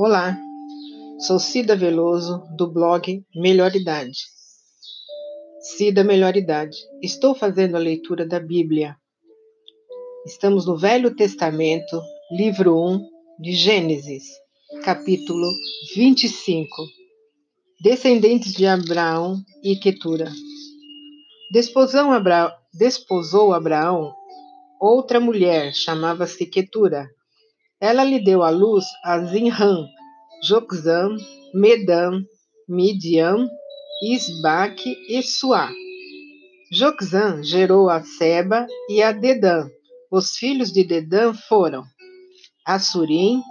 Olá, sou Cida Veloso, do blog Melhor Idade. Cida Melhor Idade. Estou fazendo a leitura da Bíblia. Estamos no Velho Testamento, livro 1 de Gênesis, capítulo 25. Descendentes de Abraão e Quetura. Desposou, Abra... Desposou Abraão outra mulher, chamava-se Quetura ela lhe deu à luz a Zinram, Joxam, Medam, Midian, Isbaque e Suá. Joxam gerou a Seba e a Dedã. Os filhos de Dedã foram Assurim,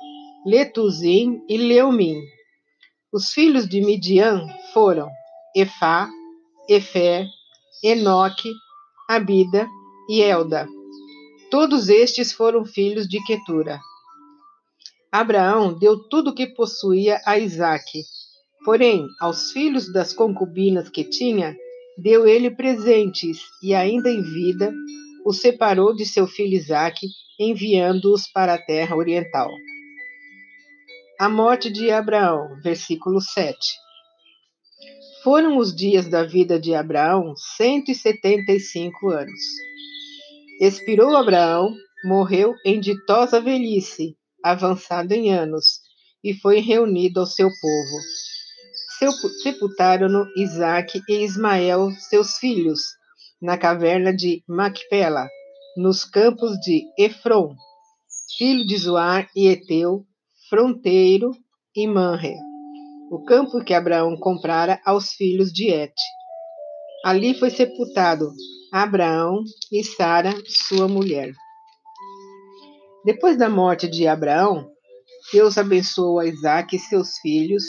Letuzim e Leumim. Os filhos de Midian foram Efá, Efer, Enoque, Abida e Elda. Todos estes foram filhos de Quetura. Abraão deu tudo o que possuía a Isaque. Porém, aos filhos das concubinas que tinha, deu ele presentes e, ainda em vida, os separou de seu filho Isaque, enviando-os para a terra oriental. A morte de Abraão, versículo 7. Foram os dias da vida de Abraão 175 anos. Expirou Abraão, morreu em ditosa velhice, avançado em anos, e foi reunido ao seu povo. Sepultaram-no Isaque e Ismael, seus filhos, na caverna de Macpela, nos campos de Efron, filho de Zoar e Eteu, fronteiro e Manre, o campo que Abraão comprara aos filhos de Et. Ali foi sepultado Abraão e Sara, sua mulher. Depois da morte de Abraão, Deus abençoou a Isaac e seus filhos.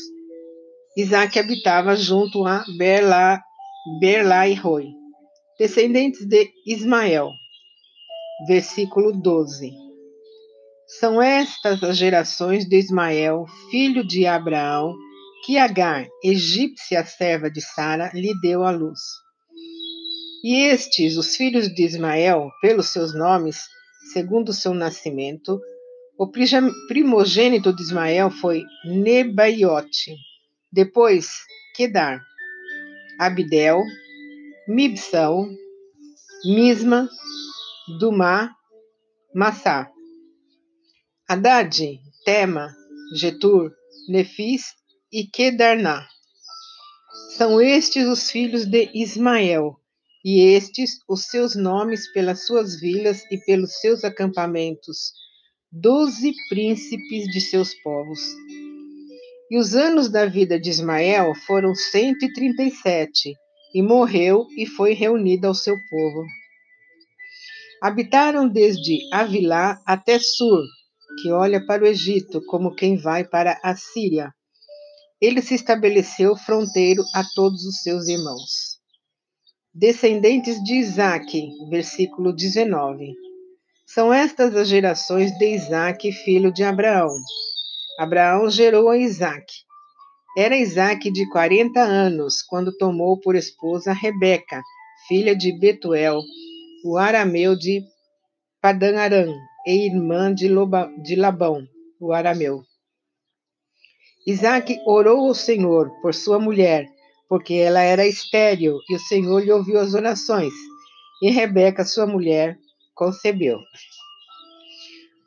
Isaac habitava junto a Berla, Berla e Roi, descendentes de Ismael. Versículo 12. São estas as gerações de Ismael, filho de Abraão, que Agar, egípcia serva de Sara, lhe deu à luz. E estes, os filhos de Ismael, pelos seus nomes, segundo seu nascimento, o primogênito de Ismael foi Nebaiote, depois Kedar, Abdel, Mibsão, Misma, Dumá, Massá. Haddad, Tema, Getur, Nefis e Kedarná. São estes os filhos de Ismael, e estes os seus nomes pelas suas vilas e pelos seus acampamentos, doze príncipes de seus povos. E os anos da vida de Ismael foram cento e trinta e sete, e morreu e foi reunido ao seu povo. Habitaram desde Avilá até Sur, que olha para o Egito como quem vai para a Síria. Ele se estabeleceu fronteiro a todos os seus irmãos. Descendentes de Isaque, versículo 19. São estas as gerações de Isaque, filho de Abraão. Abraão gerou a Isaque. Era Isaque de 40 anos quando tomou por esposa Rebeca, filha de Betuel, o arameu de Padan-Aram, e irmã de, Loba, de Labão, o arameu. Isaque orou ao Senhor por sua mulher, porque ela era estéril, e o Senhor lhe ouviu as orações. E Rebeca, sua mulher, concebeu.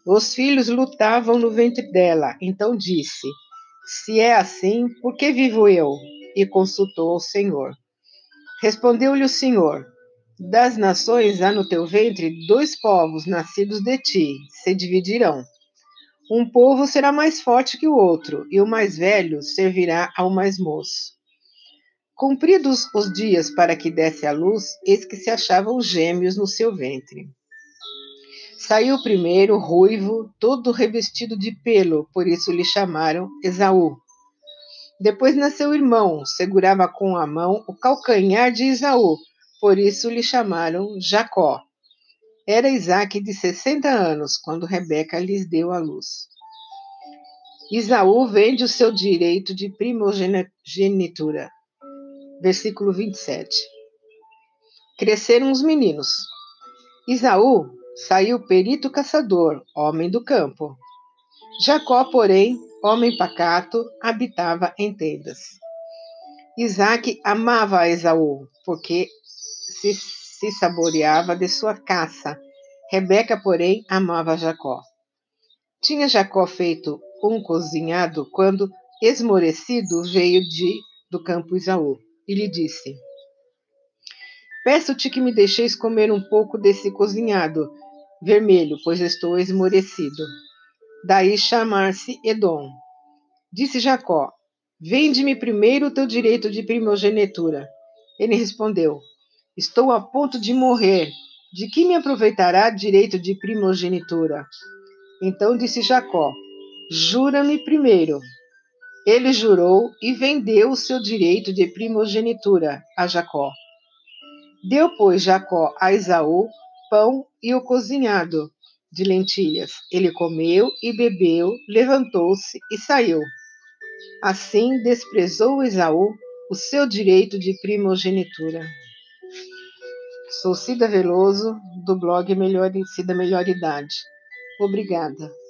Os filhos lutavam no ventre dela, então disse: Se é assim, por que vivo eu? E consultou ao Senhor. Respondeu-lhe o Senhor: Das nações há no teu ventre dois povos nascidos de ti, se dividirão. Um povo será mais forte que o outro, e o mais velho servirá ao mais moço. Cumpridos os dias para que desse à luz, eis que se achavam gêmeos no seu ventre. Saiu primeiro, ruivo, todo revestido de pelo, por isso lhe chamaram Esaú. Depois nasceu o irmão, segurava com a mão o calcanhar de Esaú, por isso lhe chamaram Jacó. Era Isaac de sessenta anos, quando Rebeca lhes deu a luz. Isaú vende o seu direito de primogenitura versículo 27. Cresceram os meninos. Isaú saiu perito caçador, homem do campo. Jacó, porém, homem pacato, habitava em tendas. Isaac amava Esaú, porque se, se saboreava de sua caça. Rebeca, porém, amava Jacó. Tinha Jacó feito um cozinhado quando, esmorecido, veio de do campo Isaú e lhe disse: Peço-te que me deixeis comer um pouco desse cozinhado vermelho, pois estou esmorecido. Daí chamar-se Edom. Disse Jacó: Vende-me primeiro o teu direito de primogenitura. Ele respondeu: Estou a ponto de morrer. De que me aproveitará direito de primogenitura? Então disse Jacó: Jura-me primeiro. Ele jurou e vendeu o seu direito de primogenitura a Jacó. Deu, pois, Jacó a Esaú pão e o cozinhado de lentilhas. Ele comeu e bebeu, levantou-se e saiu. Assim desprezou Esaú o seu direito de primogenitura. Sou Cida Veloso, do blog Melhor, Cida Melhor Idade. Obrigada.